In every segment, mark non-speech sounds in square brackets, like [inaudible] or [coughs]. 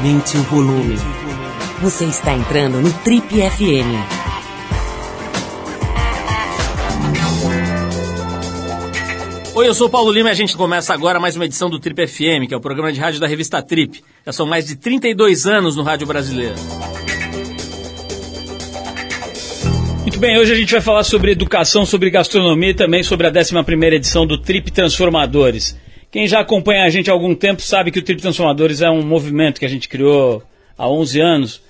Aumente o volume. Você está entrando no Trip FM. Oi, eu sou o Paulo Lima e a gente começa agora mais uma edição do Trip FM, que é o programa de rádio da revista Trip. Já são mais de 32 anos no rádio brasileiro. Muito bem, hoje a gente vai falar sobre educação, sobre gastronomia e também sobre a 11ª edição do Trip Transformadores. Quem já acompanha a gente há algum tempo sabe que o Trip Transformadores é um movimento que a gente criou há 11 anos,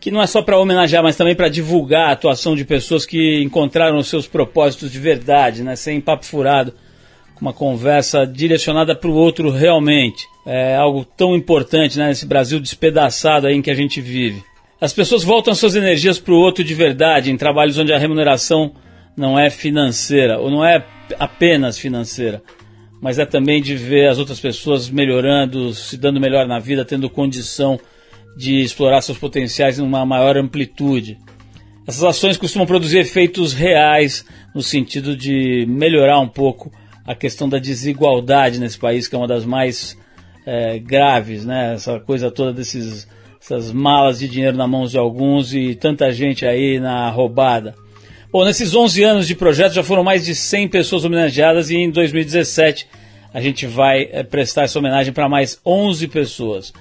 que não é só para homenagear, mas também para divulgar a atuação de pessoas que encontraram os seus propósitos de verdade, né, sem papo furado, com uma conversa direcionada para o outro realmente. É algo tão importante né, nesse Brasil despedaçado aí em que a gente vive. As pessoas voltam suas energias para o outro de verdade, em trabalhos onde a remuneração não é financeira, ou não é apenas financeira mas é também de ver as outras pessoas melhorando, se dando melhor na vida, tendo condição de explorar seus potenciais em uma maior amplitude. Essas ações costumam produzir efeitos reais no sentido de melhorar um pouco a questão da desigualdade nesse país, que é uma das mais é, graves, né? Essa coisa toda desses essas malas de dinheiro na mão de alguns e tanta gente aí na roubada. Bom, nesses 11 anos de projeto já foram mais de 100 pessoas homenageadas e em 2017 a gente vai é, prestar essa homenagem para mais 11 pessoas.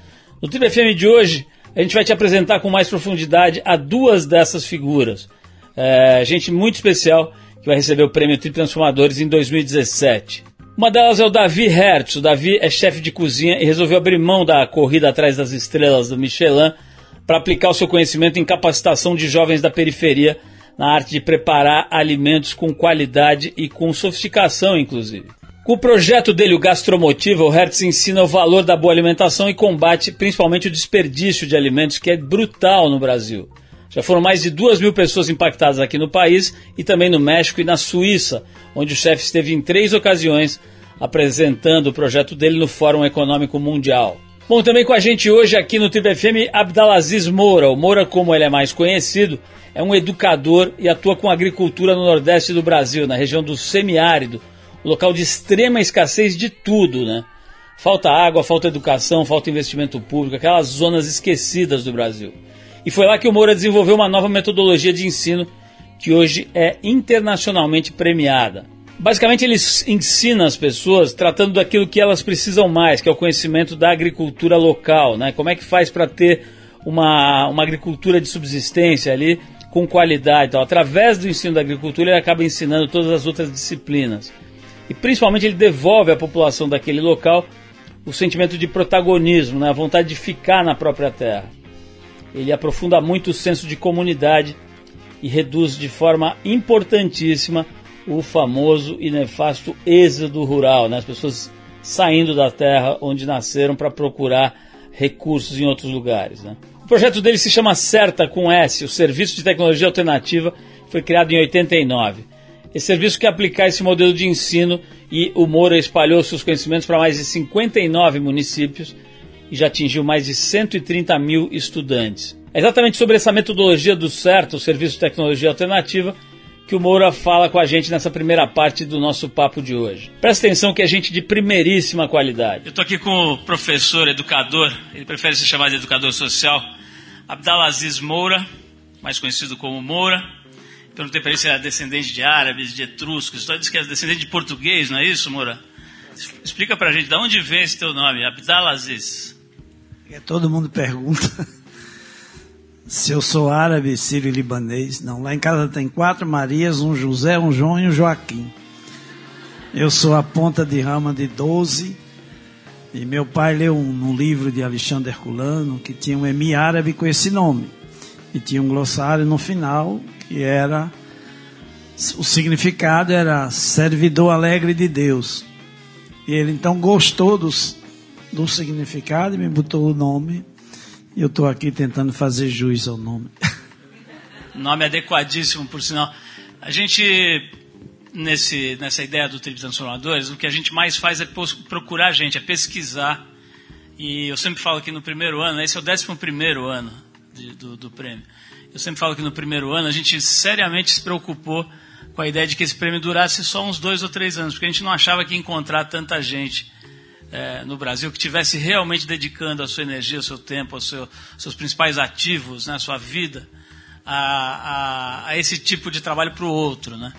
No Triple FM de hoje, a gente vai te apresentar com mais profundidade a duas dessas figuras. É, gente muito especial que vai receber o prêmio Tri Transformadores em 2017. Uma delas é o Davi Hertz. O Davi é chefe de cozinha e resolveu abrir mão da corrida atrás das estrelas do Michelin para aplicar o seu conhecimento em capacitação de jovens da periferia na arte de preparar alimentos com qualidade e com sofisticação, inclusive. Com o projeto dele, o Gastromotiva, o Hertz ensina o valor da boa alimentação e combate principalmente o desperdício de alimentos, que é brutal no Brasil. Já foram mais de duas mil pessoas impactadas aqui no país e também no México e na Suíça, onde o chefe esteve em três ocasiões apresentando o projeto dele no Fórum Econômico Mundial. Bom, também com a gente hoje aqui no Triple FM, Abdalaziz Moura. O Moura, como ele é mais conhecido, é um educador e atua com agricultura no Nordeste do Brasil, na região do semiárido, local de extrema escassez de tudo, né? Falta água, falta educação, falta investimento público, aquelas zonas esquecidas do Brasil. E foi lá que o Moura desenvolveu uma nova metodologia de ensino que hoje é internacionalmente premiada. Basicamente, ele ensina as pessoas tratando daquilo que elas precisam mais, que é o conhecimento da agricultura local, né? Como é que faz para ter uma, uma agricultura de subsistência ali com qualidade. Então, através do ensino da agricultura, ele acaba ensinando todas as outras disciplinas. E principalmente ele devolve à população daquele local o sentimento de protagonismo, né? a vontade de ficar na própria terra. Ele aprofunda muito o senso de comunidade e reduz de forma importantíssima o famoso e nefasto êxodo rural, né? as pessoas saindo da terra onde nasceram para procurar recursos em outros lugares. Né? O projeto dele se chama CERTA com S, o Serviço de Tecnologia Alternativa, foi criado em 89. Esse serviço quer aplicar esse modelo de ensino e o Moura espalhou seus conhecimentos para mais de 59 municípios e já atingiu mais de 130 mil estudantes. É exatamente sobre essa metodologia do CERTA, o Serviço de Tecnologia Alternativa, que o Moura fala com a gente nessa primeira parte do nosso papo de hoje. Presta atenção que é gente de primeiríssima qualidade. Eu estou aqui com o professor, educador, ele prefere se chamar de educador social, Abdalaziz Moura, mais conhecido como Moura. Perguntei para ele se era descendente de árabes, de etruscos. Então ele disse que é descendente de português, não é isso, Moura? Explica para a gente, de onde vem esse teu nome, Abdalaziz? É, todo mundo pergunta se eu sou árabe, sírio libanês. Não, lá em casa tem quatro Marias, um José, um João e um Joaquim. Eu sou a ponta de rama de doze. E meu pai leu um, um livro de Alexandre Herculano que tinha um emi árabe com esse nome. E tinha um glossário no final que era. O significado era servidor alegre de Deus. E ele então gostou dos, do significado e me botou o nome eu estou aqui tentando fazer juiz ao nome. [laughs] Nome adequadíssimo, por sinal. A gente, nesse, nessa ideia do Tribo Transformadores, o que a gente mais faz é procurar gente, é pesquisar. E eu sempre falo que no primeiro ano, esse é o décimo primeiro ano de, do, do prêmio. Eu sempre falo que no primeiro ano a gente seriamente se preocupou com a ideia de que esse prêmio durasse só uns dois ou três anos, porque a gente não achava que ia encontrar tanta gente é, no Brasil que tivesse realmente dedicando a sua energia, o seu tempo, aos seu, seus principais ativos, né, a sua vida, a, a, a esse tipo de trabalho para o outro, né?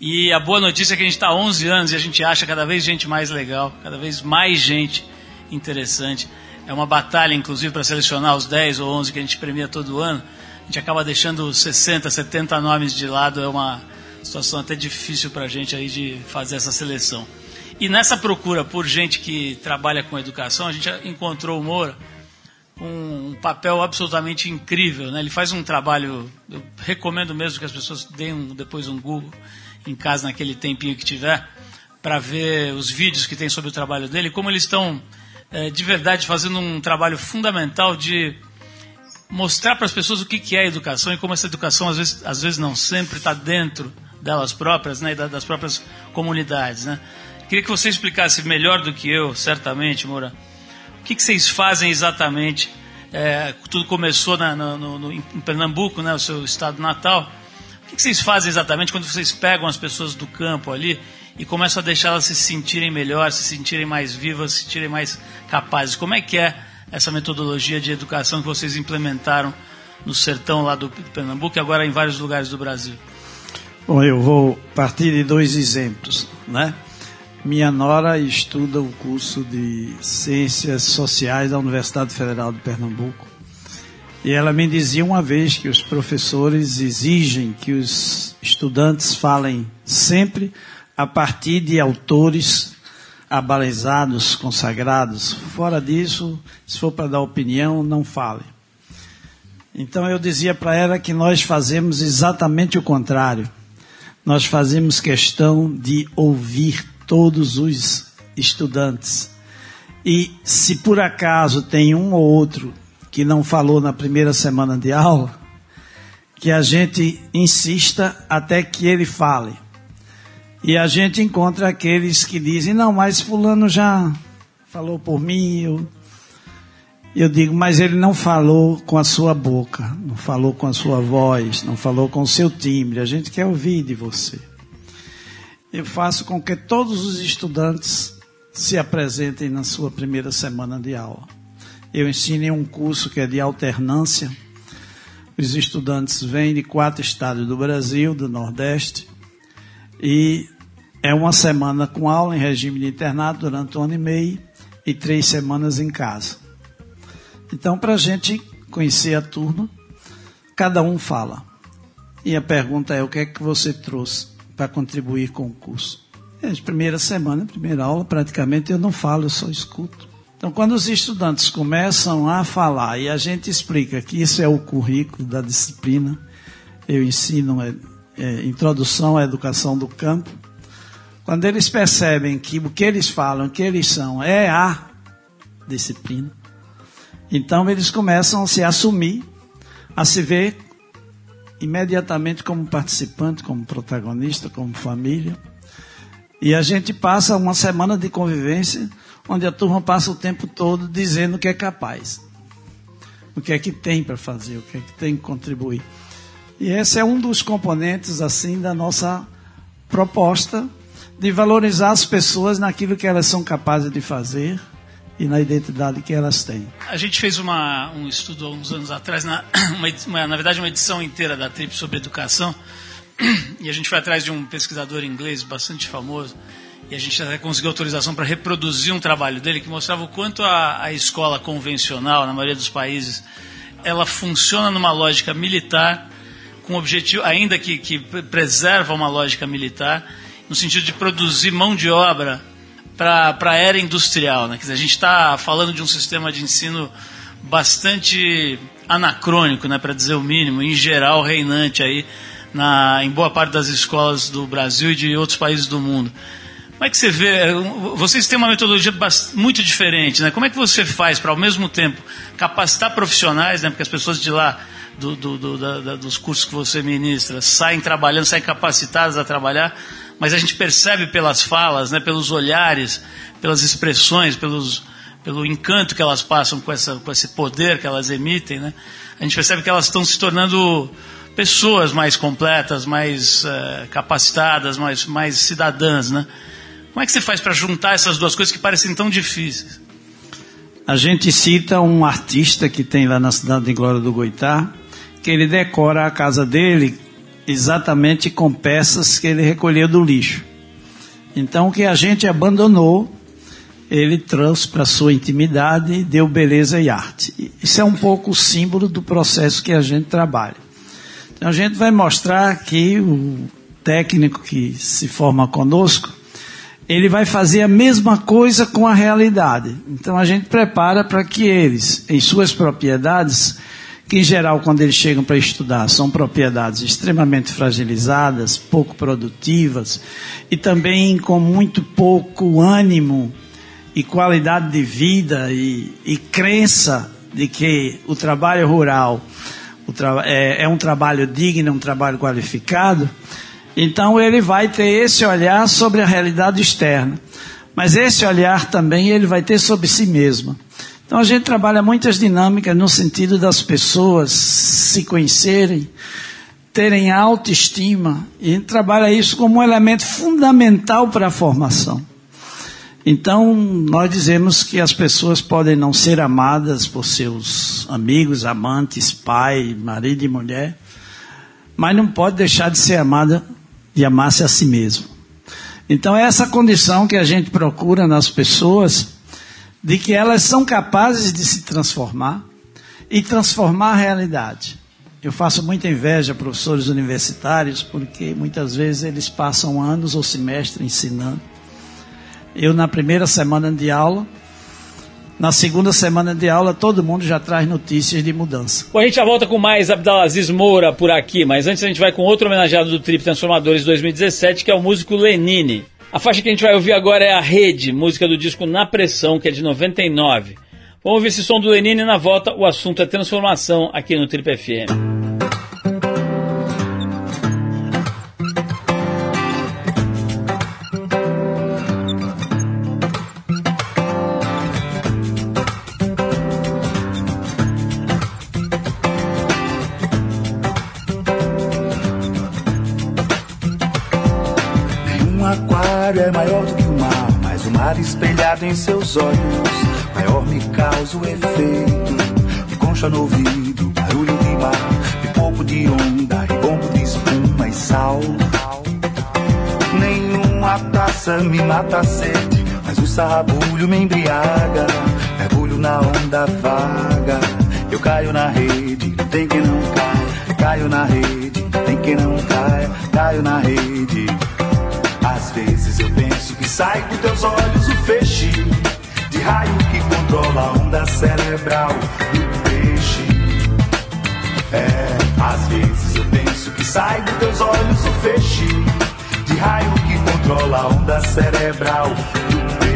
E a boa notícia é que a gente está há 11 anos e a gente acha cada vez gente mais legal, cada vez mais gente interessante. É uma batalha, inclusive, para selecionar os 10 ou 11 que a gente premia todo ano. A gente acaba deixando 60, 70 nomes de lado. É uma situação até difícil para a gente aí de fazer essa seleção. E nessa procura por gente que trabalha com educação, a gente encontrou o Moura um, um papel absolutamente incrível. Né? Ele faz um trabalho, eu recomendo mesmo que as pessoas deem um, depois um Google em casa naquele tempinho que tiver, para ver os vídeos que tem sobre o trabalho dele, como eles estão é, de verdade fazendo um trabalho fundamental de mostrar para as pessoas o que, que é educação e como essa educação às vezes, às vezes não sempre está dentro delas próprias, né, e das próprias comunidades, né. Queria que você explicasse melhor do que eu, certamente, Moura, o que, que vocês fazem exatamente. É, tudo começou na, no, no, em Pernambuco, né, o seu estado natal. O que, que vocês fazem exatamente quando vocês pegam as pessoas do campo ali e começam a deixá-las se sentirem melhor, se sentirem mais vivas, se sentirem mais capazes? Como é que é essa metodologia de educação que vocês implementaram no sertão lá do Pernambuco e agora em vários lugares do Brasil? Bom, eu vou partir de dois exemplos, né? Minha nora estuda o curso de Ciências Sociais da Universidade Federal de Pernambuco. E ela me dizia uma vez que os professores exigem que os estudantes falem sempre a partir de autores abalizados, consagrados. Fora disso, se for para dar opinião, não fale. Então eu dizia para ela que nós fazemos exatamente o contrário. Nós fazemos questão de ouvir todos os estudantes. E se por acaso tem um ou outro que não falou na primeira semana de aula, que a gente insista até que ele fale. E a gente encontra aqueles que dizem: não, mas Fulano já falou por mim. Eu, eu digo: mas ele não falou com a sua boca, não falou com a sua voz, não falou com o seu timbre. A gente quer ouvir de você eu faço com que todos os estudantes se apresentem na sua primeira semana de aula. Eu ensino um curso que é de alternância. Os estudantes vêm de quatro estados do Brasil, do Nordeste, e é uma semana com aula em regime de internato durante um ano e meio e três semanas em casa. Então, para a gente conhecer a turma, cada um fala. E a pergunta é: o que é que você trouxe? Para contribuir com o curso. É, primeira semana, primeira aula, praticamente eu não falo, eu só escuto. Então, quando os estudantes começam a falar e a gente explica que isso é o currículo da disciplina, eu ensino é, é, introdução à educação do campo. Quando eles percebem que o que eles falam, o que eles são, é a disciplina, então eles começam a se assumir, a se ver imediatamente como participante, como protagonista, como família. E a gente passa uma semana de convivência onde a turma passa o tempo todo dizendo que é capaz. O que é que tem para fazer, o que é que tem que contribuir. E esse é um dos componentes assim da nossa proposta de valorizar as pessoas naquilo que elas são capazes de fazer e na identidade que elas têm. A gente fez uma, um estudo há uns anos atrás, na, [coughs] uma, na verdade uma edição inteira da TRIP sobre educação, [coughs] e a gente foi atrás de um pesquisador inglês bastante famoso, e a gente até conseguiu autorização para reproduzir um trabalho dele que mostrava o quanto a, a escola convencional, na maioria dos países, ela funciona numa lógica militar, com objetivo, ainda que, que preserva uma lógica militar, no sentido de produzir mão de obra para a era industrial. Né? Dizer, a gente está falando de um sistema de ensino bastante anacrônico, né, para dizer o mínimo, em geral reinante aí na, em boa parte das escolas do Brasil e de outros países do mundo. Como é que você vê? Vocês têm uma metodologia muito diferente, né? Como é que você faz para, ao mesmo tempo, capacitar profissionais, né? Porque as pessoas de lá, do, do, do, da, dos cursos que você ministra, saem trabalhando, saem capacitadas a trabalhar, mas a gente percebe pelas falas, né, pelos olhares, pelas expressões, pelos, pelo encanto que elas passam com, essa, com esse poder que elas emitem, né, a gente percebe que elas estão se tornando pessoas mais completas, mais uh, capacitadas, mais, mais cidadãs. Né? Como é que você faz para juntar essas duas coisas que parecem tão difíceis? A gente cita um artista que tem lá na cidade de Glória do Goitá, que ele decora a casa dele exatamente com peças que ele recolheu do lixo. Então, o que a gente abandonou, ele trouxe para sua intimidade, deu beleza e arte. Isso é um pouco o símbolo do processo que a gente trabalha. Então, a gente vai mostrar que o técnico que se forma conosco, ele vai fazer a mesma coisa com a realidade. Então, a gente prepara para que eles, em suas propriedades, que em geral, quando eles chegam para estudar, são propriedades extremamente fragilizadas, pouco produtivas e também com muito pouco ânimo e qualidade de vida e, e crença de que o trabalho rural o tra é, é um trabalho digno, um trabalho qualificado. Então ele vai ter esse olhar sobre a realidade externa, mas esse olhar também ele vai ter sobre si mesmo. Então a gente trabalha muitas dinâmicas no sentido das pessoas se conhecerem, terem autoestima, e a gente trabalha isso como um elemento fundamental para a formação. Então, nós dizemos que as pessoas podem não ser amadas por seus amigos, amantes, pai, marido e mulher, mas não pode deixar de ser amada e amar-se a si mesmo. Então, é essa condição que a gente procura nas pessoas de que elas são capazes de se transformar e transformar a realidade. Eu faço muita inveja a professores universitários porque muitas vezes eles passam anos ou semestres ensinando. Eu, na primeira semana de aula, na segunda semana de aula, todo mundo já traz notícias de mudança. Bom, a gente já volta com mais Abdalaziz Moura por aqui, mas antes a gente vai com outro homenageado do Trip Transformadores 2017, que é o músico Lenine. A faixa que a gente vai ouvir agora é a Rede, música do disco Na Pressão, que é de 99. Vamos ouvir esse som do Lenine na volta. O assunto é transformação aqui no Trip FM. Espelhado em seus olhos, maior me causa o efeito de concha no ouvido, barulho de mar, de pouco de onda, ribombo de espuma e sal. Nenhuma taça me mata a sede, mas o sarrabulho me embriaga, mergulho na onda vaga. Eu caio na rede, não tem quem não caia, caio na rede, não tem quem não caia, caio na rede. Vezes eu penso que sai dos teus olhos o feixe de raio que controla a onda cerebral do peixe. É, às vezes eu penso que sai dos teus olhos o feixe de raio que controla a onda cerebral do peixe.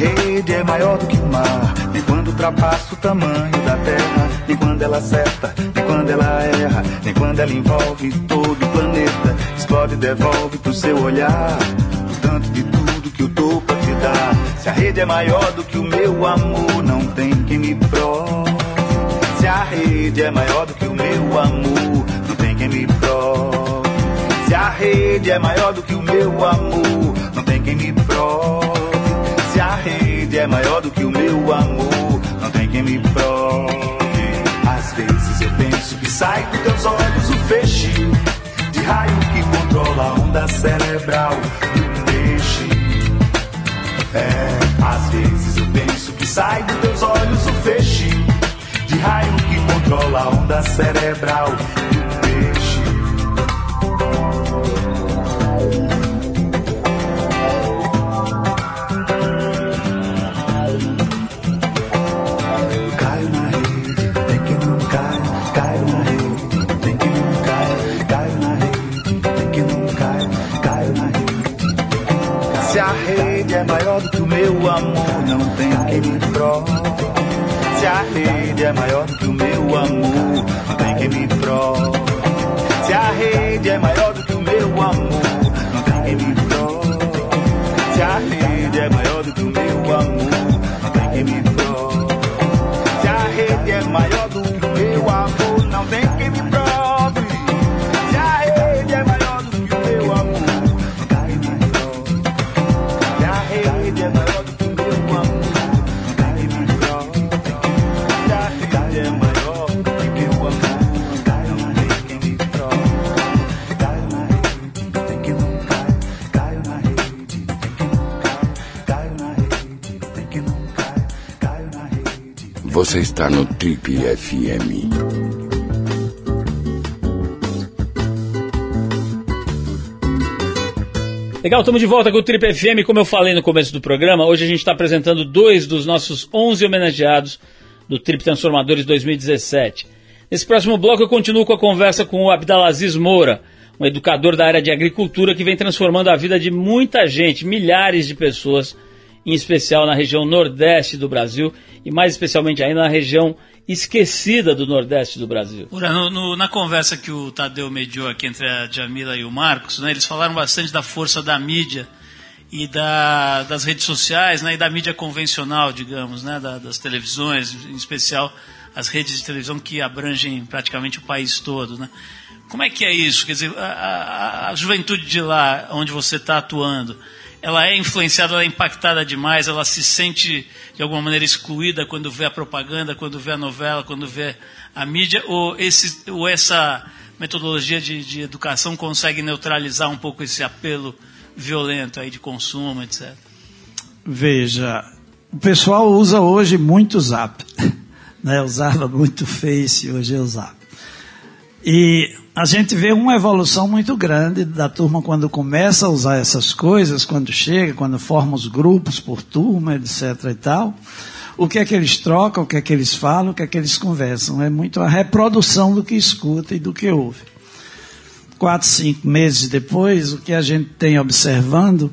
Rede é maior do que o mar ultrapassa o tamanho da terra, nem quando ela acerta, nem quando ela erra, nem quando ela envolve todo o planeta. Explode e devolve pro seu olhar o tanto de tudo que tô pra te dar. Se a rede é maior do que o meu amor, não tem quem me prove. Se a rede é maior do que o meu amor, não tem quem me prove. Se a rede é maior do que o meu amor, não tem quem me prove. É maior do que o meu amor quem me prove. Às vezes eu penso que sai dos teus olhos o feixe de raio que controla a onda cerebral do peixe. É, às vezes eu penso que sai dos teus olhos o feixe de raio que controla a onda cerebral do meu amor, não tem quem me prove. Se a rede é maior que o meu amor, não tem quem me prove. Se a rede é maior do que o meu amor, não tem quem me prove. Se a rede é maior do que o meu amor, Você está no Trip FM. Legal, estamos de volta com o Trip FM. Como eu falei no começo do programa, hoje a gente está apresentando dois dos nossos 11 homenageados do Trip Transformadores 2017. Nesse próximo bloco eu continuo com a conversa com o Abdalaziz Moura, um educador da área de agricultura que vem transformando a vida de muita gente, milhares de pessoas, em especial na região nordeste do Brasil e mais especialmente ainda na região esquecida do nordeste do Brasil. No, no, na conversa que o Tadeu mediou aqui entre a Jamila e o Marcos, né, eles falaram bastante da força da mídia e da, das redes sociais né, e da mídia convencional, digamos, né, da, das televisões, em especial as redes de televisão que abrangem praticamente o país todo, né? Como é que é isso? Quer dizer, a, a, a juventude de lá, onde você está atuando, ela é influenciada, ela é impactada demais, ela se sente de alguma maneira excluída quando vê a propaganda, quando vê a novela, quando vê a mídia, ou, esse, ou essa metodologia de, de educação consegue neutralizar um pouco esse apelo violento aí de consumo, etc. Veja, o pessoal usa hoje muito o Zap. [laughs] né? usava muito Face, hoje é usava. E a gente vê uma evolução muito grande da turma quando começa a usar essas coisas, quando chega, quando forma os grupos por turma, etc e tal. O que é que eles trocam, o que é que eles falam, o que é que eles conversam. É muito a reprodução do que escuta e do que ouve. Quatro, cinco meses depois, o que a gente tem observando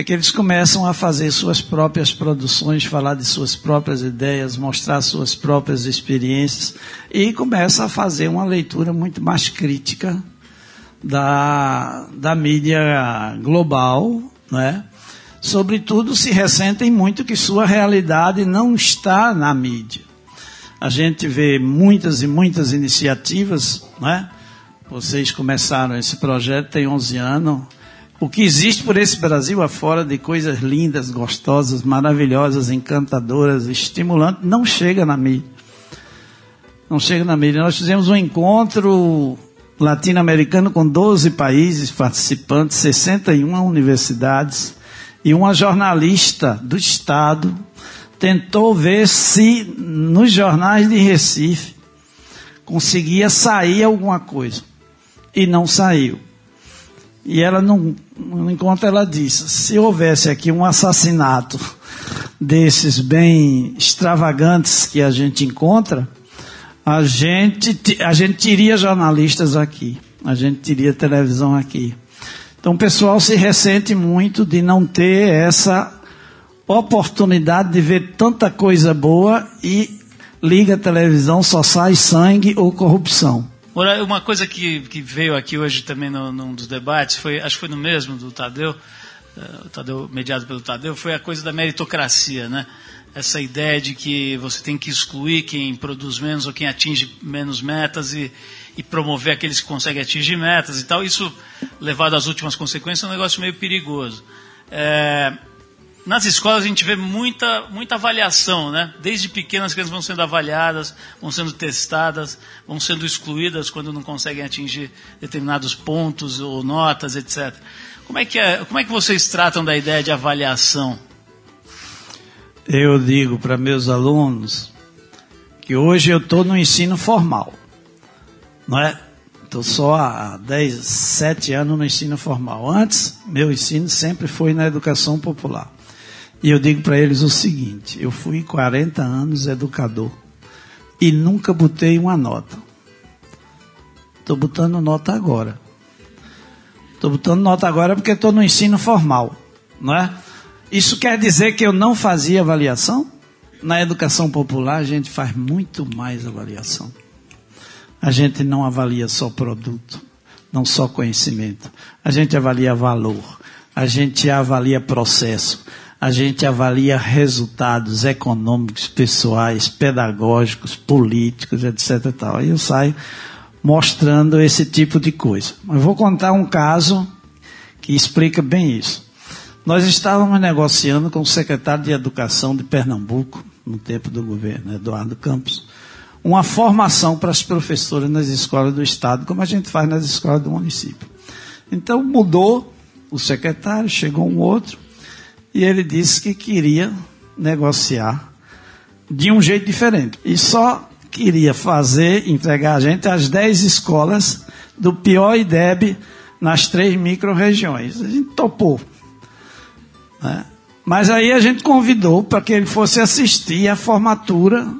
é que eles começam a fazer suas próprias produções, falar de suas próprias ideias, mostrar suas próprias experiências e começa a fazer uma leitura muito mais crítica da, da mídia global, né? Sobretudo se ressentem muito que sua realidade não está na mídia. A gente vê muitas e muitas iniciativas, né? Vocês começaram esse projeto tem 11 anos o que existe por esse Brasil afora de coisas lindas, gostosas, maravilhosas, encantadoras, estimulantes, não chega na mídia. Não chega na mídia. Nós fizemos um encontro latino-americano com 12 países participantes, 61 universidades, e uma jornalista do Estado tentou ver se nos jornais de Recife conseguia sair alguma coisa. E não saiu. E ela, não, no encontro, ela disse: se houvesse aqui um assassinato desses bem extravagantes que a gente encontra, a gente, a gente teria jornalistas aqui, a gente teria televisão aqui. Então o pessoal se ressente muito de não ter essa oportunidade de ver tanta coisa boa e liga a televisão, só sai sangue ou corrupção. Uma coisa que, que veio aqui hoje também no, num dos debates, foi, acho que foi no mesmo do Tadeu, uh, Tadeu, mediado pelo Tadeu, foi a coisa da meritocracia, né? Essa ideia de que você tem que excluir quem produz menos ou quem atinge menos metas e, e promover aqueles que conseguem atingir metas e tal. Isso, levado às últimas consequências, é um negócio meio perigoso. É, nas escolas a gente vê muita, muita avaliação, né? Desde pequenas as crianças vão sendo avaliadas, vão sendo testadas, vão sendo excluídas quando não conseguem atingir determinados pontos ou notas, etc. Como é que, é, como é que vocês tratam da ideia de avaliação? Eu digo para meus alunos que hoje eu estou no ensino formal, não é? Estou só há 10, 7 anos no ensino formal. Antes, meu ensino sempre foi na educação popular. E eu digo para eles o seguinte: eu fui 40 anos educador e nunca botei uma nota. Estou botando nota agora. Estou botando nota agora porque estou no ensino formal, não é? Isso quer dizer que eu não fazia avaliação? Na educação popular a gente faz muito mais avaliação. A gente não avalia só produto, não só conhecimento. A gente avalia valor, a gente avalia processo, a gente avalia resultados econômicos, pessoais, pedagógicos, políticos, etc. E tal. Eu saio mostrando esse tipo de coisa. Eu vou contar um caso que explica bem isso. Nós estávamos negociando com o secretário de Educação de Pernambuco, no tempo do governo, Eduardo Campos, uma formação para as professoras nas escolas do Estado, como a gente faz nas escolas do município. Então mudou o secretário, chegou um outro, e ele disse que queria negociar de um jeito diferente. E só queria fazer, entregar a gente as 10 escolas do pior IDEB nas três micro-regiões. A gente topou. Né? Mas aí a gente convidou para que ele fosse assistir a formatura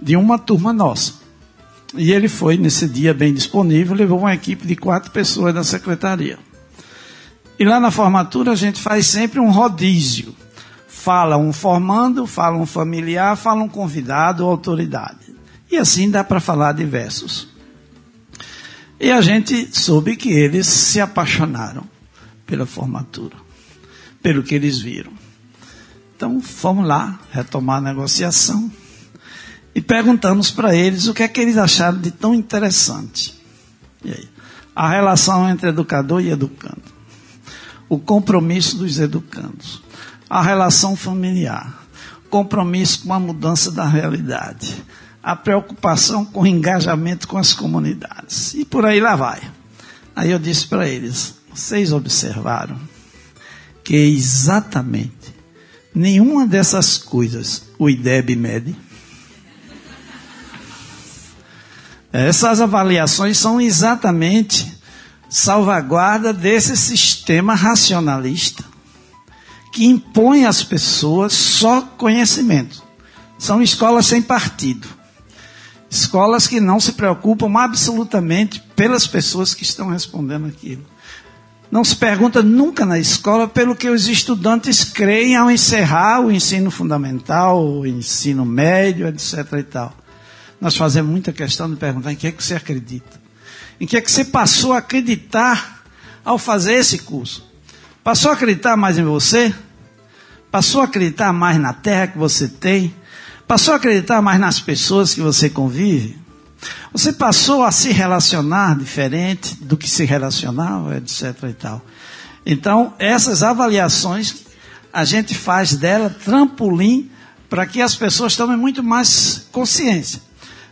de uma turma nossa. E ele foi nesse dia bem disponível, levou uma equipe de quatro pessoas da secretaria. E lá na formatura a gente faz sempre um rodízio. Fala um formando, fala um familiar, fala um convidado ou autoridade. E assim dá para falar diversos. E a gente soube que eles se apaixonaram pela formatura, pelo que eles viram. Então fomos lá retomar a negociação e perguntamos para eles o que é que eles acharam de tão interessante. E aí? A relação entre educador e educando. O compromisso dos educandos. A relação familiar. Compromisso com a mudança da realidade. A preocupação com o engajamento com as comunidades. E por aí lá vai. Aí eu disse para eles: vocês observaram que exatamente nenhuma dessas coisas o IDEB mede? Essas avaliações são exatamente salvaguarda desse sistema racionalista que impõe às pessoas só conhecimento. São escolas sem partido. Escolas que não se preocupam absolutamente pelas pessoas que estão respondendo aquilo. Não se pergunta nunca na escola pelo que os estudantes creem ao encerrar o ensino fundamental, o ensino médio, etc. e tal. Nós fazemos muita questão de perguntar em que é que você acredita. Em que é que você passou a acreditar ao fazer esse curso? Passou a acreditar mais em você? Passou a acreditar mais na terra que você tem? Passou a acreditar mais nas pessoas que você convive? Você passou a se relacionar diferente do que se relacionava, etc. e tal. Então, essas avaliações a gente faz dela trampolim para que as pessoas tomem muito mais consciência.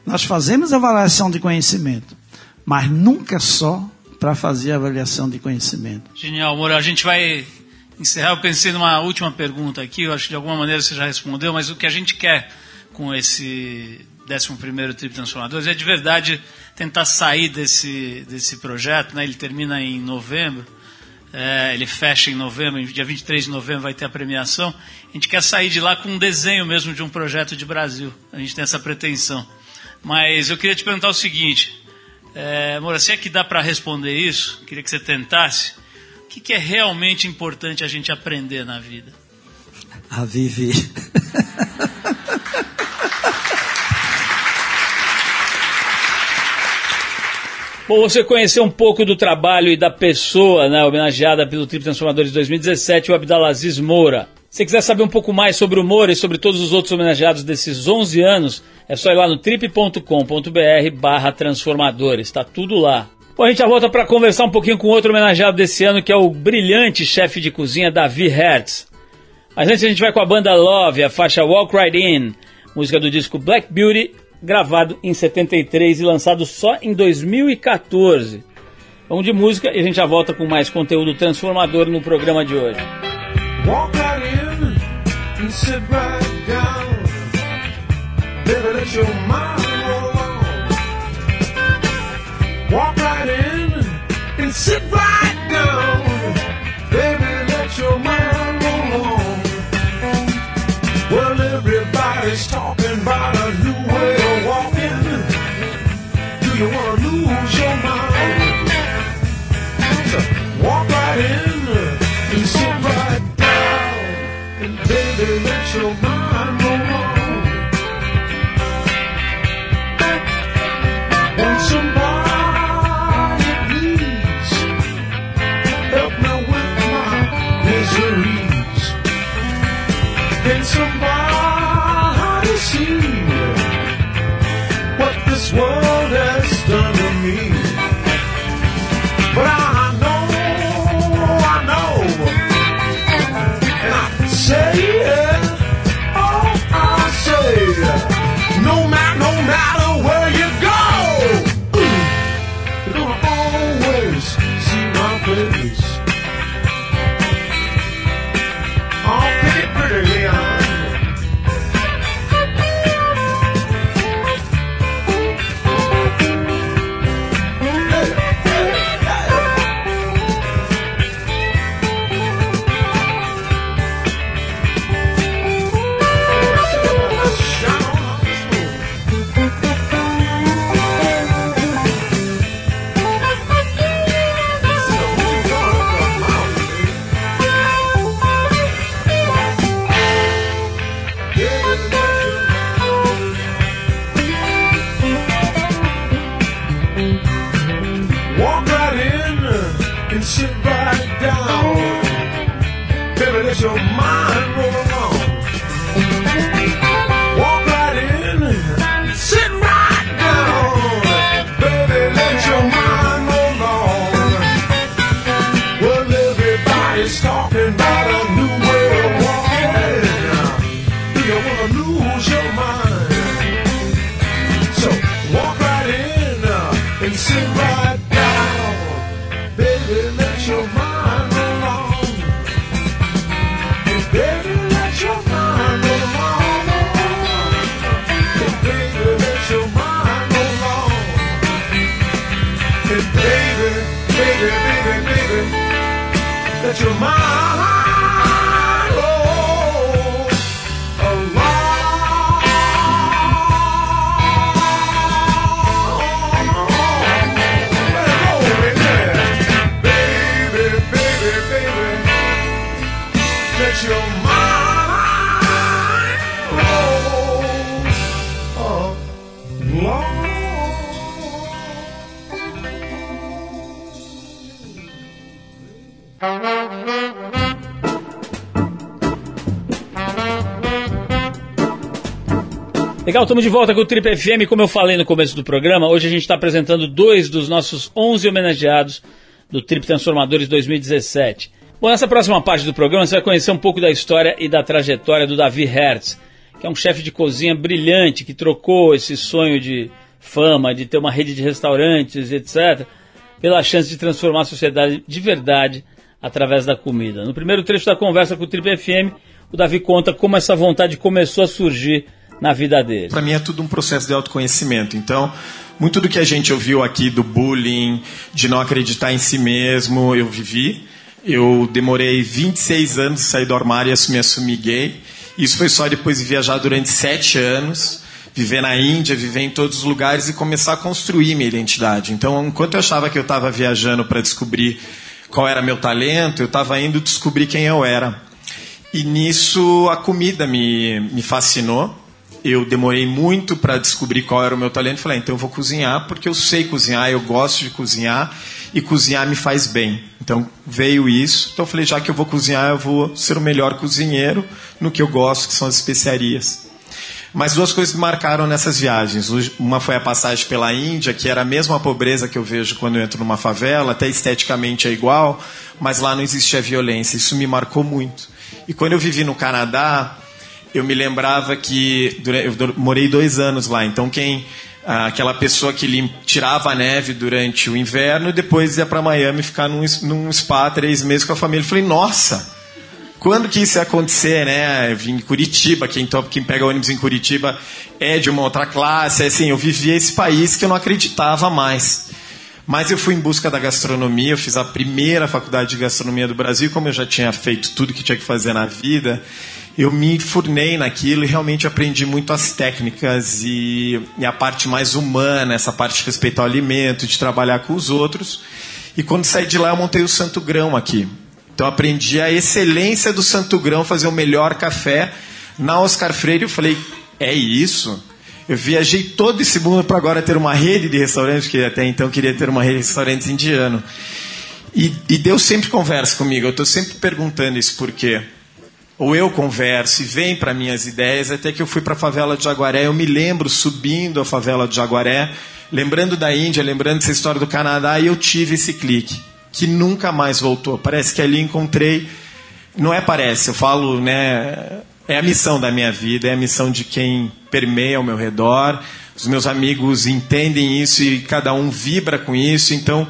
Nós fazemos avaliação de conhecimento, mas nunca só para fazer avaliação de conhecimento. Genial, Moura. A gente vai encerrar. Eu pensei numa última pergunta aqui, eu acho que de alguma maneira você já respondeu, mas o que a gente quer com esse 11 Trip Transformadores é de verdade tentar sair desse, desse projeto. Né? Ele termina em novembro. É, ele fecha em novembro, dia 23 de novembro vai ter a premiação. A gente quer sair de lá com um desenho mesmo de um projeto de Brasil. A gente tem essa pretensão. Mas eu queria te perguntar o seguinte, é, Moura, se é que dá para responder isso, queria que você tentasse. O que, que é realmente importante a gente aprender na vida? A viver. [laughs] Bom, você conheceu um pouco do trabalho e da pessoa né, homenageada pelo Trip Transformadores 2017, o Abdalaziz Moura. Se quiser saber um pouco mais sobre o Moura e sobre todos os outros homenageados desses 11 anos, é só ir lá no trip.com.br barra transformadores, está tudo lá. Bom, a gente já volta para conversar um pouquinho com outro homenageado desse ano, que é o brilhante chefe de cozinha Davi Hertz. Mas antes a gente vai com a banda Love, a faixa Walk Right In, música do disco Black Beauty, gravado em 73 e lançado só em 2014. Vamos de música e a gente já volta com mais conteúdo transformador no programa de hoje. Walk and sit right down. Baby, let your mind roll on. Walk right in and sit right se não feliz. Legal, estamos de volta com o Trip FM. Como eu falei no começo do programa, hoje a gente está apresentando dois dos nossos 11 homenageados do Trip Transformadores 2017. Bom, nessa próxima parte do programa você vai conhecer um pouco da história e da trajetória do Davi Hertz, que é um chefe de cozinha brilhante que trocou esse sonho de fama, de ter uma rede de restaurantes, etc., pela chance de transformar a sociedade de verdade através da comida. No primeiro trecho da conversa com o Trip FM, o Davi conta como essa vontade começou a surgir na vida dele. Para mim é tudo um processo de autoconhecimento. Então, muito do que a gente ouviu aqui do bullying, de não acreditar em si mesmo, eu vivi. Eu demorei 26 anos sair do armário e assumir, assumir gay. Isso foi só depois de viajar durante sete anos, viver na Índia, viver em todos os lugares e começar a construir minha identidade. Então, enquanto eu achava que eu estava viajando para descobrir qual era meu talento, eu estava indo descobrir quem eu era. E nisso a comida me, me fascinou. Eu demorei muito para descobrir qual era o meu talento. Falei, ah, então eu vou cozinhar porque eu sei cozinhar, eu gosto de cozinhar e cozinhar me faz bem. Então veio isso. Então eu falei, já que eu vou cozinhar, eu vou ser o melhor cozinheiro no que eu gosto, que são as especiarias. Mas duas coisas me marcaram nessas viagens. Uma foi a passagem pela Índia, que era a mesma pobreza que eu vejo quando eu entro numa favela, até esteticamente é igual, mas lá não existia violência. Isso me marcou muito. E quando eu vivi no Canadá, eu me lembrava que eu morei dois anos lá. Então quem aquela pessoa que tirava a neve durante o inverno e depois ia para Miami ficar num, num spa três meses com a família. Eu falei, nossa, quando que isso ia acontecer, né? Eu vim em Curitiba, quem, quem pega ônibus em Curitiba é de uma outra classe. Assim, eu vivia esse país que eu não acreditava mais. Mas eu fui em busca da gastronomia, eu fiz a primeira faculdade de gastronomia do Brasil, como eu já tinha feito tudo que tinha que fazer na vida, eu me furnei naquilo e realmente aprendi muito as técnicas e, e, a parte mais humana, essa parte de respeitar o alimento, de trabalhar com os outros. E quando saí de lá, eu montei o Santo Grão aqui. Então aprendi a excelência do Santo Grão, fazer o melhor café. Na Oscar Freire eu falei, é isso? Eu viajei todo esse mundo para agora ter uma rede de restaurantes, que até então queria ter uma rede de restaurantes indiano. E, e Deus sempre conversa comigo, eu estou sempre perguntando isso por quê ou eu converso e vem para minhas ideias, até que eu fui para a favela de Jaguaré. Eu me lembro subindo a favela de Jaguaré, lembrando da Índia, lembrando dessa história do Canadá, e eu tive esse clique, que nunca mais voltou. Parece que ali encontrei. Não é parece, eu falo, né? É a missão da minha vida, é a missão de quem permeia ao meu redor. Os meus amigos entendem isso e cada um vibra com isso, então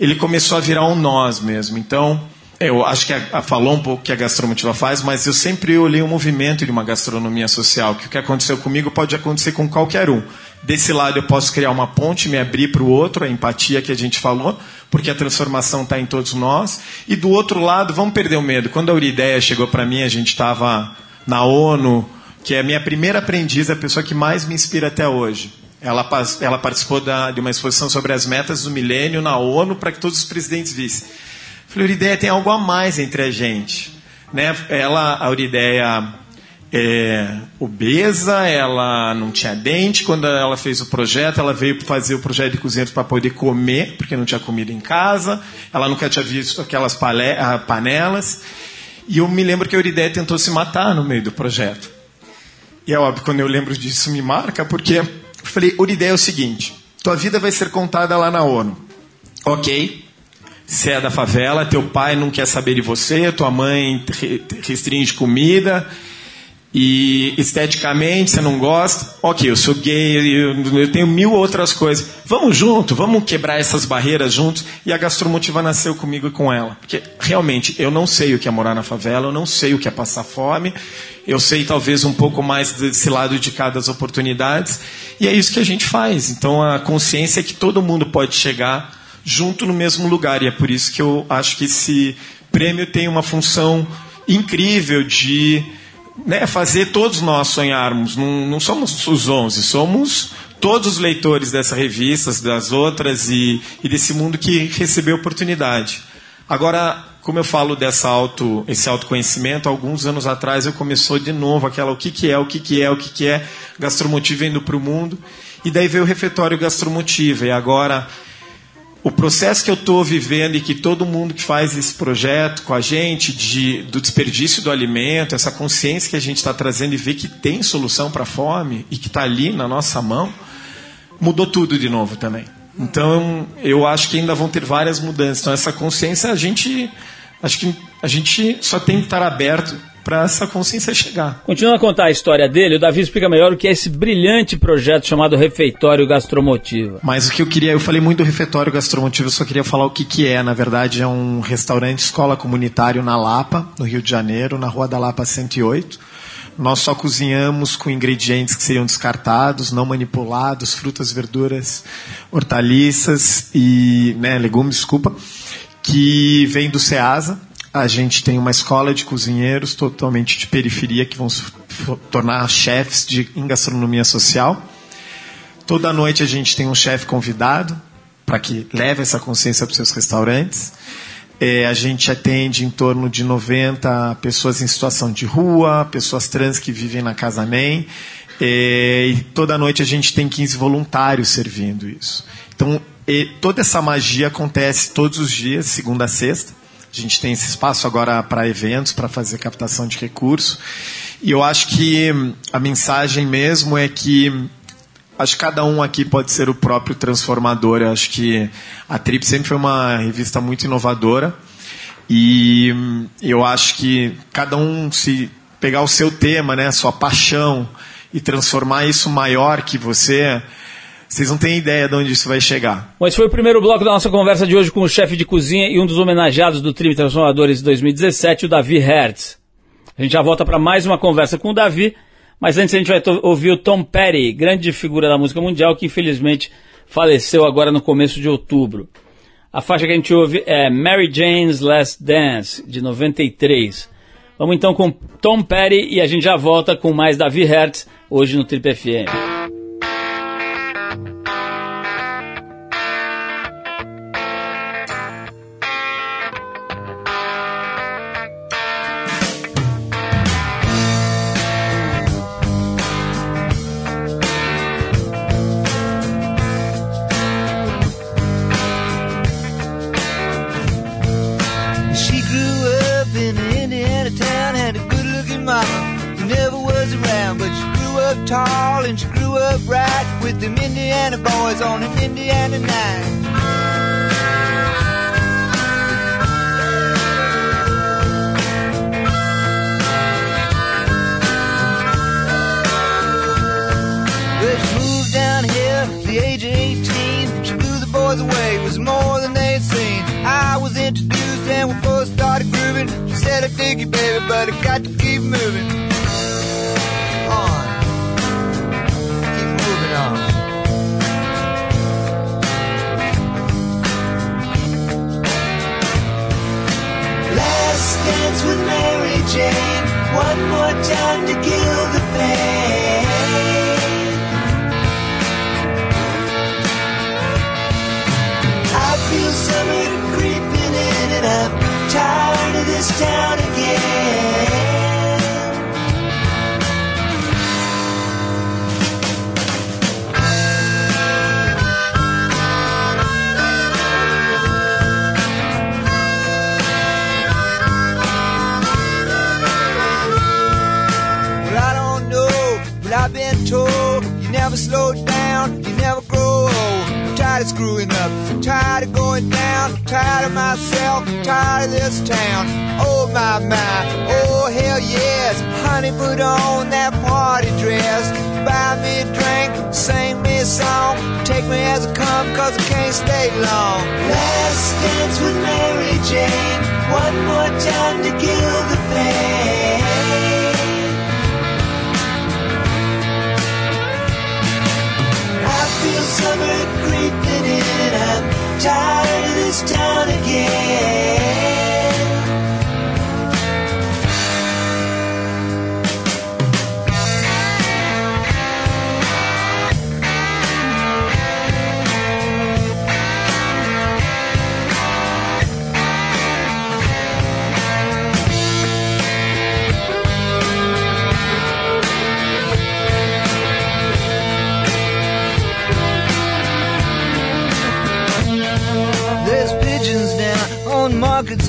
ele começou a virar um nós mesmo. Então eu acho que a, a, falou um pouco que a gastromotiva faz, mas eu sempre olhei um movimento de uma gastronomia social, que o que aconteceu comigo pode acontecer com qualquer um. Desse lado eu posso criar uma ponte, me abrir para o outro, a empatia que a gente falou, porque a transformação está em todos nós. E do outro lado, vamos perder o medo. Quando a Urideia chegou para mim, a gente estava na ONU, que é a minha primeira aprendiz, a pessoa que mais me inspira até hoje. Ela, ela participou da, de uma exposição sobre as metas do milênio na ONU para que todos os presidentes vissem. Falei, Eurideia, tem algo a mais entre a gente. Né? Ela, a Eurideia, é obesa, ela não tinha dente. Quando ela fez o projeto, ela veio fazer o projeto de cozinheiros para poder comer, porque não tinha comida em casa. Ela nunca tinha visto aquelas panelas. E eu me lembro que a Eurideia tentou se matar no meio do projeto. E é óbvio, quando eu lembro disso me marca, porque eu falei, Eurideia é o seguinte, tua vida vai ser contada lá na ONU. Ok, você é da favela, teu pai não quer saber de você, tua mãe restringe comida, e esteticamente você não gosta, ok, eu sou gay, eu, eu, tenho mil outras coisas. Vamos junto, vamos quebrar essas barreiras juntos. E a Gastromotiva nasceu comigo e com ela. Porque realmente eu não sei o que é morar na favela, eu não sei o que é passar fome, eu sei talvez um pouco mais desse lado de cada das oportunidades. E é isso que a gente faz. Então a consciência é que todo mundo pode chegar junto no mesmo lugar. E é por isso que eu acho que esse prêmio tem uma função incrível de né, fazer todos nós sonharmos. Não, não somos os 11, somos todos os leitores dessa revista, das outras e, e desse mundo que recebeu oportunidade. Agora, como eu falo dessa auto, esse autoconhecimento, alguns anos atrás eu começou de novo aquela o que, que é, o que, que é, o que, que é, gastromotiva indo para o mundo. E daí veio o refeitório gastromotiva. E agora o processo que eu estou vivendo e que todo mundo que faz esse projeto com a gente, de, do desperdício do alimento, essa consciência que a gente está trazendo e ver que tem solução para a fome e que está ali na nossa mão, mudou tudo de novo também. Então, eu acho que ainda vão ter várias mudanças. Então, essa consciência, a gente, acho que a gente só tem que estar aberto para essa consciência chegar. Continuando a contar a história dele, o Davi explica melhor o que é esse brilhante projeto chamado Refeitório Gastromotiva. Mas o que eu queria, eu falei muito do Refeitório Gastromotiva, eu só queria falar o que, que é. Na verdade, é um restaurante escola comunitário na Lapa, no Rio de Janeiro, na Rua da Lapa 108. Nós só cozinhamos com ingredientes que seriam descartados, não manipulados, frutas, verduras, hortaliças e né, legumes, desculpa, que vem do Ceasa, a gente tem uma escola de cozinheiros totalmente de periferia que vão se tornar chefes de, em gastronomia social. Toda noite a gente tem um chefe convidado para que leve essa consciência para os seus restaurantes. É, a gente atende em torno de 90 pessoas em situação de rua, pessoas trans que vivem na Casa NEM. É, e toda noite a gente tem 15 voluntários servindo isso. Então, toda essa magia acontece todos os dias, segunda a sexta. A gente tem esse espaço agora para eventos, para fazer captação de recursos. E eu acho que a mensagem mesmo é que acho que cada um aqui pode ser o próprio transformador. Eu acho que a Trip sempre foi uma revista muito inovadora. E eu acho que cada um se pegar o seu tema, né, sua paixão e transformar isso maior que você, vocês não têm ideia de onde isso vai chegar. Bom, esse foi o primeiro bloco da nossa conversa de hoje com o chefe de cozinha e um dos homenageados do Trim Transformadores 2017, o Davi Hertz. A gente já volta para mais uma conversa com o Davi, mas antes a gente vai ouvir o Tom Petty, grande figura da música mundial que infelizmente faleceu agora no começo de outubro. A faixa que a gente ouve é Mary Jane's Last Dance, de 93. Vamos então com Tom Petty e a gente já volta com mais Davi Hertz, hoje no Trip FM. up tall and she grew up right with them Indiana boys on an Indiana night. Well, she moved down here the age of 18. She blew the boys away, it was more than they had seen. I was introduced and we both started grooving. She said, I dig you, baby, but I got to keep moving. Jane, one more time to kill the pain. I feel summer creeping in, and I'm tired of this town again. Never slow down, you never grow old. I'm tired of screwing up, tired of going down, tired of myself, tired of this town. Oh my my, oh hell yes, honey put on that party dress. Buy me a drink, sing me a song, take me as I come cause I can't stay long. Last dance with Mary Jane, one more time to kill the pain. Summer creeping in. I'm tired of this town again.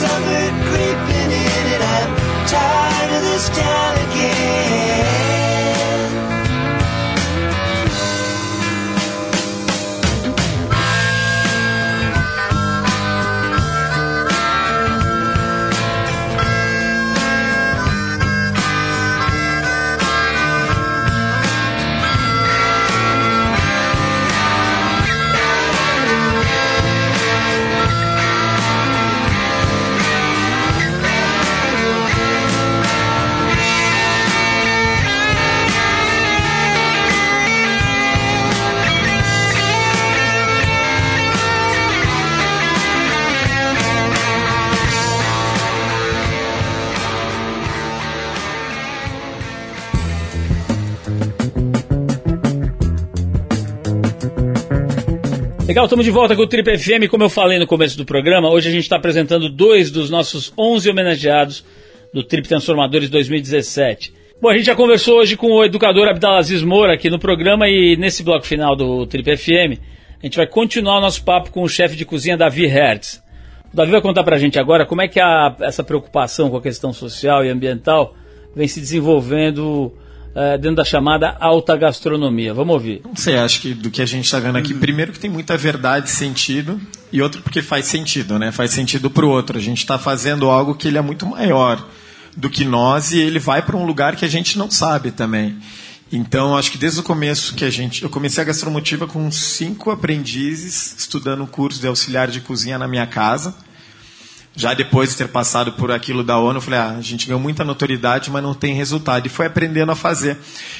Summer creeping in and I'm tired of this town again. Legal, estamos de volta com o Trip FM. Como eu falei no começo do programa, hoje a gente está apresentando dois dos nossos 11 homenageados do Trip Transformadores 2017. Bom, a gente já conversou hoje com o educador Abdalaziz Moura aqui no programa e nesse bloco final do Trip FM, a gente vai continuar o nosso papo com o chefe de cozinha Davi Hertz. O Davi vai contar pra gente agora como é que a- essa preocupação com a questão social e ambiental vem se desenvolvendo eh, dentro da chamada alta gastronomia. Vamos ouvir. Não sei, acho que do que a gente está vendo aqui, primeiro que tem muita verdade e sentido, e outro porque faz sentido, né? Faz sentido para o outro. A gente está fazendo algo que ele é muito maior do que nós e ele vai para um lugar que a gente não sabe também. Então, acho que desde o começo que a gente. Eu comecei a gastromotiva com cinco aprendizes, estudando um curso de auxiliar de cozinha na minha casa. Já depois de ter passado por aquilo da ONU, eu falei, ah, a gente ganhou muita notoriedade, mas não tem resultado. E foi aprendendo a fazer.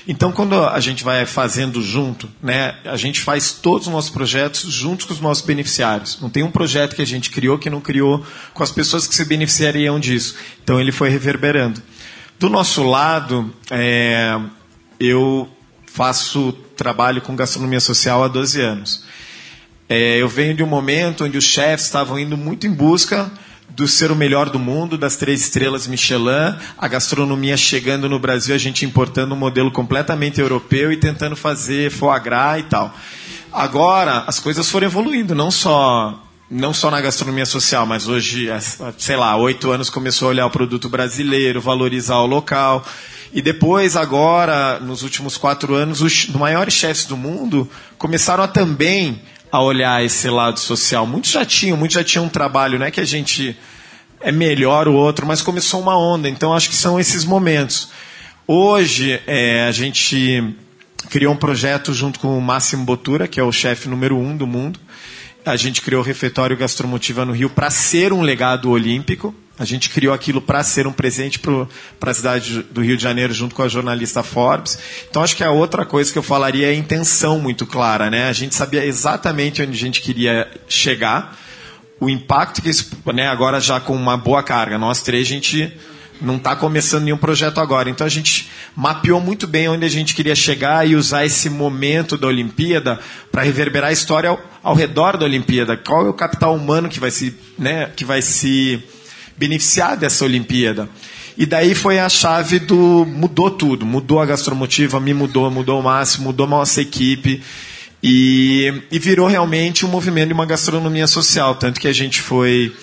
Então, quando a gente vai fazendo junto, né, a gente faz todos os nossos projetos junto com os nossos beneficiários. Não tem um projeto que a gente criou que não criou com as pessoas que se beneficiariam disso. Então, ele foi reverberando. Do nosso lado, é, eu faço trabalho com gastronomia social há 12 anos. É, eu venho de um momento onde os chefs estavam indo muito em busca do ser o melhor do mundo, das três estrelas Michelin, a gastronomia chegando no Brasil, a gente importando um modelo completamente europeu e tentando fazer foie gras e tal. Agora, as coisas foram evoluindo, não só não só na gastronomia social, mas hoje, há, sei lá, oito anos começou a olhar o produto brasileiro, valorizar o local. E depois, agora, nos últimos quatro anos, os maiores chefs do mundo começaram a também a olhar esse lado social. Muitos já tinham, muitos já tinham um trabalho, não é que a gente é melhor o outro, mas começou uma onda. Então, acho que são esses momentos. Hoje, é, a gente criou um projeto junto com o Máximo Botura, que é o chefe número um do mundo. A gente criou o Refeitório Gastromotiva no Rio para ser um legado olímpico. A gente criou aquilo para ser um presente para a cidade do Rio de Janeiro, junto com a jornalista Forbes. Então, acho que a outra coisa que eu falaria é a intenção muito clara. Né? A gente sabia exatamente onde a gente queria chegar, o impacto que isso, né, agora já com uma boa carga. Nós três, a gente não está começando nenhum projeto agora. Então a gente mapeou muito bem onde a gente queria chegar e usar esse momento da Olimpíada para reverberar a história ao, ao, redor da Olimpíada. Qual é o capital humano que vai se, né, que vai se beneficiar dessa Olimpíada? E daí foi a chave do. mudou tudo. Mudou a gastromotiva, me mudou, mudou o máximo, mudou a nossa equipe. E, e virou realmente um movimento de uma gastronomia social. Tanto que a gente foi.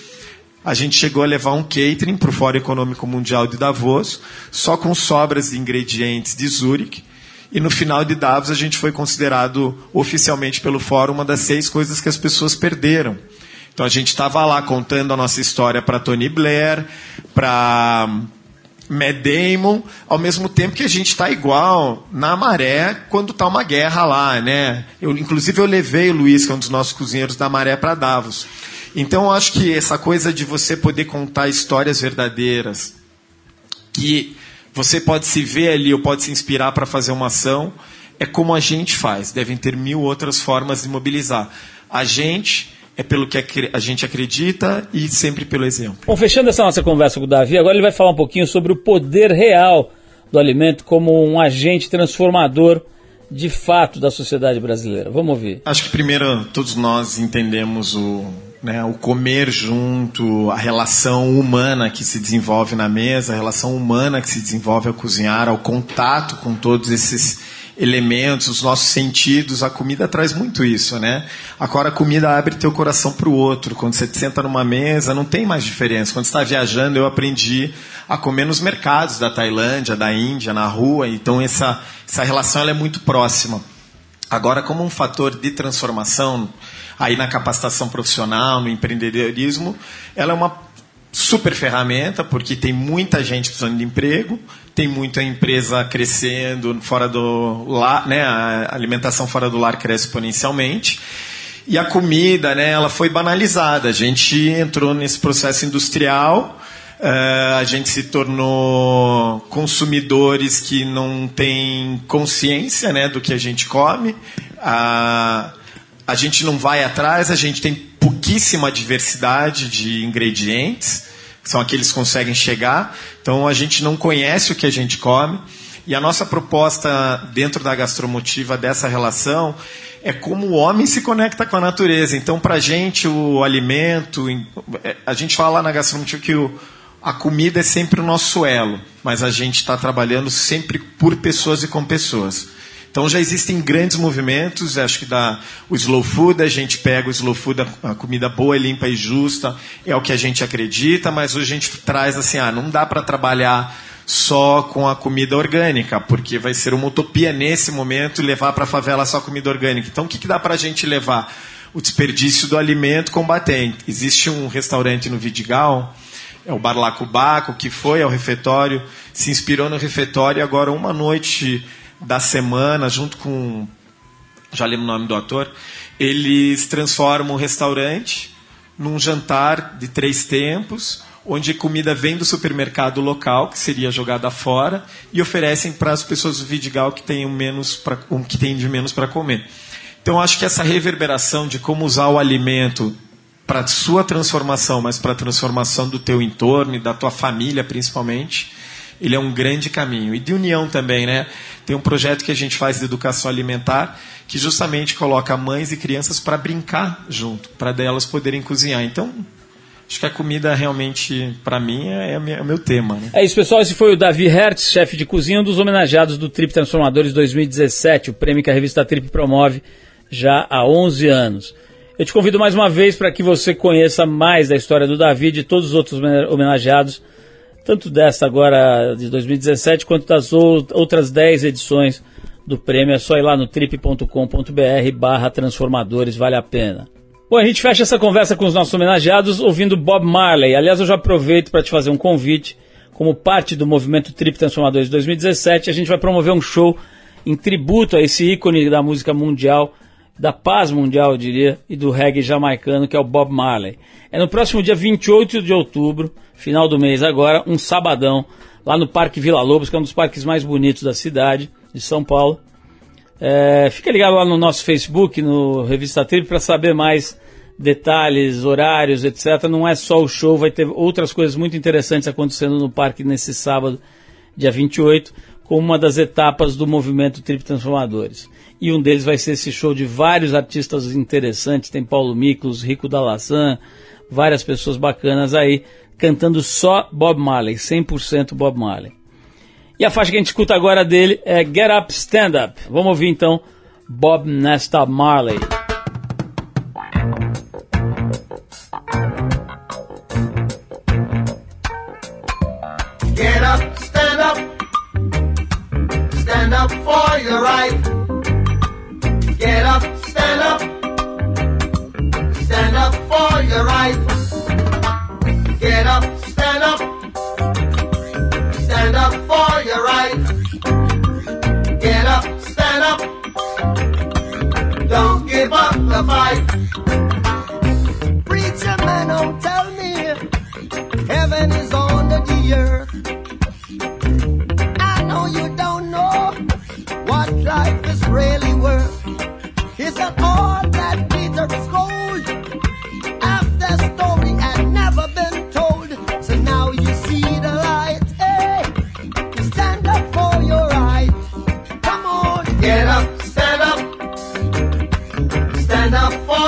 A gente chegou a levar um catering para o Fórum Econômico Mundial de Davos, só com sobras de ingredientes de Zurich. E no final de Davos a gente foi considerado oficialmente pelo Fórum uma das seis coisas que as pessoas perderam. Então a gente estava lá contando a nossa história para Tony Blair, para Matt Damon, ao mesmo tempo que a gente está igual na maré quando está uma guerra lá, né? Eu, inclusive eu levei o Luiz, que é um dos nossos cozinheiros da maré, para Davos. Então eu acho que essa coisa de você poder contar histórias verdadeiras, que você pode se ver ali ou pode se inspirar para fazer uma ação, é como a gente faz. Devem ter mil outras formas de mobilizar. A gente é pelo que a gente acredita e sempre pelo exemplo. Bom, fechando essa nossa conversa com o Davi, agora ele vai falar um pouquinho sobre o poder real do alimento como um agente transformador de fato da sociedade brasileira. Vamos ouvir. Acho que primeiro todos nós entendemos o, né, o comer junto, a relação humana que se desenvolve na mesa, a relação humana que se desenvolve ao cozinhar, ao contato com todos esses elementos, os nossos sentidos, a comida traz muito isso, né? Agora a comida abre teu coração para o outro. Quando você senta numa mesa, não tem mais diferença. Quando está viajando, eu aprendi a comer nos mercados da Tailândia, da Índia, na rua. Então essa essa relação ela é muito próxima. Agora, como um fator de transformação, aí na capacitação profissional, no empreendedorismo, ela é uma super ferramenta, porque tem muita gente precisando de emprego, tem muita empresa crescendo fora do lar, né? A alimentação fora do lar cresce exponencialmente. E a comida, né, ela foi banalizada. A gente entrou nesse processo industrial, uh, a gente se tornou consumidores que não têm consciência né, do que a gente come. Uh, a gente não vai atrás, a gente tem pouquíssima diversidade de ingredientes são aqueles que conseguem chegar. Então a gente não conhece o que a gente come. E a nossa proposta dentro da gastromotiva dessa relação é como o homem se conecta com a natureza. Então, para a gente, o alimento. É, a gente fala na gastromotiva que o, a comida é sempre o nosso elo, mas a gente está trabalhando sempre por pessoas e com pessoas. Então já existem grandes movimentos, acho que da o slow food, a gente pega o slow food, a, comida boa, limpa e justa, é o que a gente acredita, mas hoje a gente traz assim, ah, não dá para trabalhar só com a comida orgânica, porque vai ser uma utopia nesse momento levar para a favela só comida orgânica. Então o que, que dá para a gente levar? O desperdício do alimento combatente. Existe um restaurante no Vidigal, é o Barlacubaco, que foi ao refeitório, se inspirou no refeitório e agora uma noite da semana, junto com. Já lembro o nome do ator. Eles transformam o restaurante num jantar de três tempos, onde comida vem do supermercado local, que seria jogada fora, e oferecem para as pessoas do Vidigal que têm menos pra, que têm de menos para comer. Então acho que essa reverberação de como usar o alimento para sua transformação, mas para a transformação do teu entorno e da tua família principalmente, ele é um grande caminho. E de união também, né? Tem um projeto que a gente faz de educação alimentar que justamente coloca mães e crianças para brincar junto, para delas poderem cozinhar. Então, acho que a comida realmente, para mim, é, é, o meu tema. Né? É isso, pessoal. Esse foi o Davi Hertz, chefe de cozinha, um dos homenageados do Trip Transformadores 2017, o prêmio que a revista Trip promove já há 11 anos. Eu te convido mais uma vez para que você conheça mais da história do Davi e de todos os outros homenageados tanto dessa agora de 2017 quanto das outras 10 edições do prêmio. É só ir lá no trip.com.br barra transformadores, vale a pena. Bom, a gente fecha essa conversa com os nossos homenageados ouvindo Bob Marley. Aliás, eu já aproveito para te fazer um convite. Como parte do movimento Trip Transformadores 2017, a gente vai promover um show em tributo a esse ícone da música mundial da paz mundial, eu diria, e do reggae jamaicano, que é o Bob Marley. É no próximo dia 28 de outubro, final do mês agora, um sabadão, lá no Parque Vila Lobos, que é um dos parques mais bonitos da cidade, de São Paulo. É, fica ligado lá no nosso Facebook, no Revista Trip, para saber mais detalhes, horários, etc. Não é só o show, vai ter outras coisas muito interessantes acontecendo no parque nesse sábado, dia 28, como uma das etapas do movimento Trip Transformadores. E um deles vai ser esse show de vários artistas interessantes, tem Paulo Miklos, Rico Dalassan, várias pessoas bacanas aí, cantando só Bob Marley, 100% Bob Marley. E a faixa que a gente escuta agora dele é Get Up, Stand Up. Vamos ouvir então Bob Nesta Marley. For your right. Get up, stand up. Stand up for your right. Get up, stand up. Stand up for your right. Get up, stand up. Don't give up the fight. Preacher man, don't tell me heaven is under the earth. Really worth. Isn't all that is gold? The story had never been told, so now you see the light. Hey, stand up for your. Come on, Get up, stand up. Stand up for